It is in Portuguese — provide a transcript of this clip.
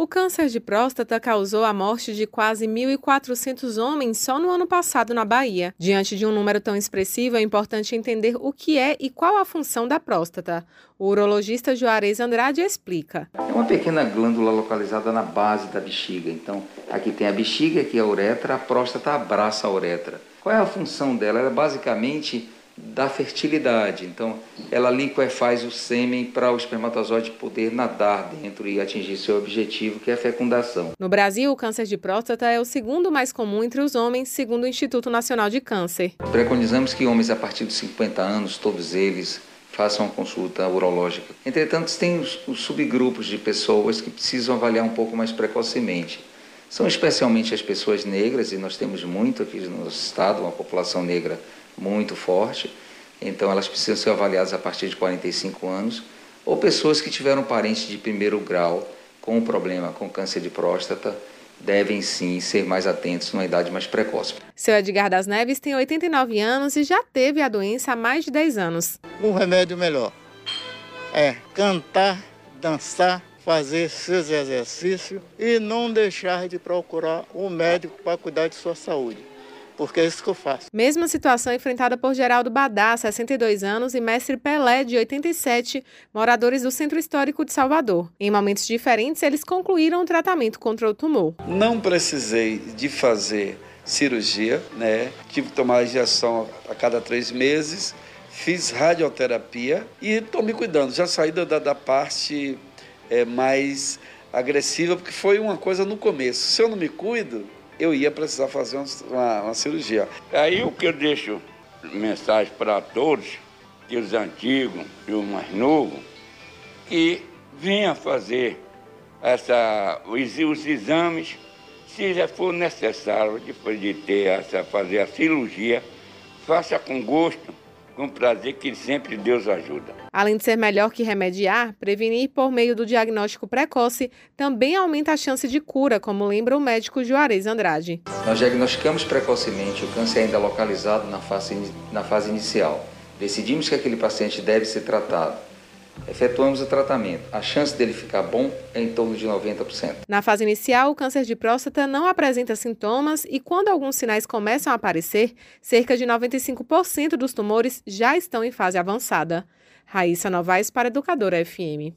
O câncer de próstata causou a morte de quase 1.400 homens só no ano passado na Bahia. Diante de um número tão expressivo, é importante entender o que é e qual a função da próstata. O urologista Juarez Andrade explica. É uma pequena glândula localizada na base da bexiga. Então, aqui tem a bexiga, aqui a uretra, a próstata abraça a uretra. Qual é a função dela? Ela é basicamente da fertilidade. Então, ela liquefaz o sêmen para o espermatozoide poder nadar dentro e atingir seu objetivo, que é a fecundação. No Brasil, o câncer de próstata é o segundo mais comum entre os homens, segundo o Instituto Nacional de Câncer. Preconizamos que homens a partir dos 50 anos, todos eles, façam uma consulta urológica. Entretanto, tem os, os subgrupos de pessoas que precisam avaliar um pouco mais precocemente. São especialmente as pessoas negras, e nós temos muito aqui no nosso estado, uma população negra muito forte, então elas precisam ser avaliadas a partir de 45 anos, ou pessoas que tiveram parentes de primeiro grau com um problema com câncer de próstata, devem sim ser mais atentos numa idade mais precoce. Seu Edgar das Neves tem 89 anos e já teve a doença há mais de 10 anos. Um remédio melhor é cantar, dançar, fazer seus exercícios e não deixar de procurar um médico para cuidar de sua saúde porque é isso que eu faço. Mesma situação enfrentada por Geraldo Badá, 62 anos, e Mestre Pelé, de 87, moradores do Centro Histórico de Salvador. Em momentos diferentes, eles concluíram o tratamento contra o tumor. Não precisei de fazer cirurgia, né? Tive que tomar injeção a cada três meses, fiz radioterapia e estou me cuidando. Já saí da, da parte é, mais agressiva, porque foi uma coisa no começo. Se eu não me cuido, eu ia precisar fazer uma, uma cirurgia. Aí o que eu deixo mensagem para todos, que os antigos e os mais novos, que venha fazer essa, os, os exames, se já for necessário, depois de ter essa, fazer a cirurgia, faça com gosto, com prazer que sempre Deus ajuda. Além de ser melhor que remediar, prevenir por meio do diagnóstico precoce também aumenta a chance de cura, como lembra o médico Juarez Andrade. Nós diagnosticamos precocemente o câncer ainda localizado na fase, na fase inicial. Decidimos que aquele paciente deve ser tratado efetuamos o tratamento. A chance dele ficar bom é em torno de 90%. Na fase inicial, o câncer de próstata não apresenta sintomas e, quando alguns sinais começam a aparecer, cerca de 95% dos tumores já estão em fase avançada. Raíssa Novaes para Educadora FM.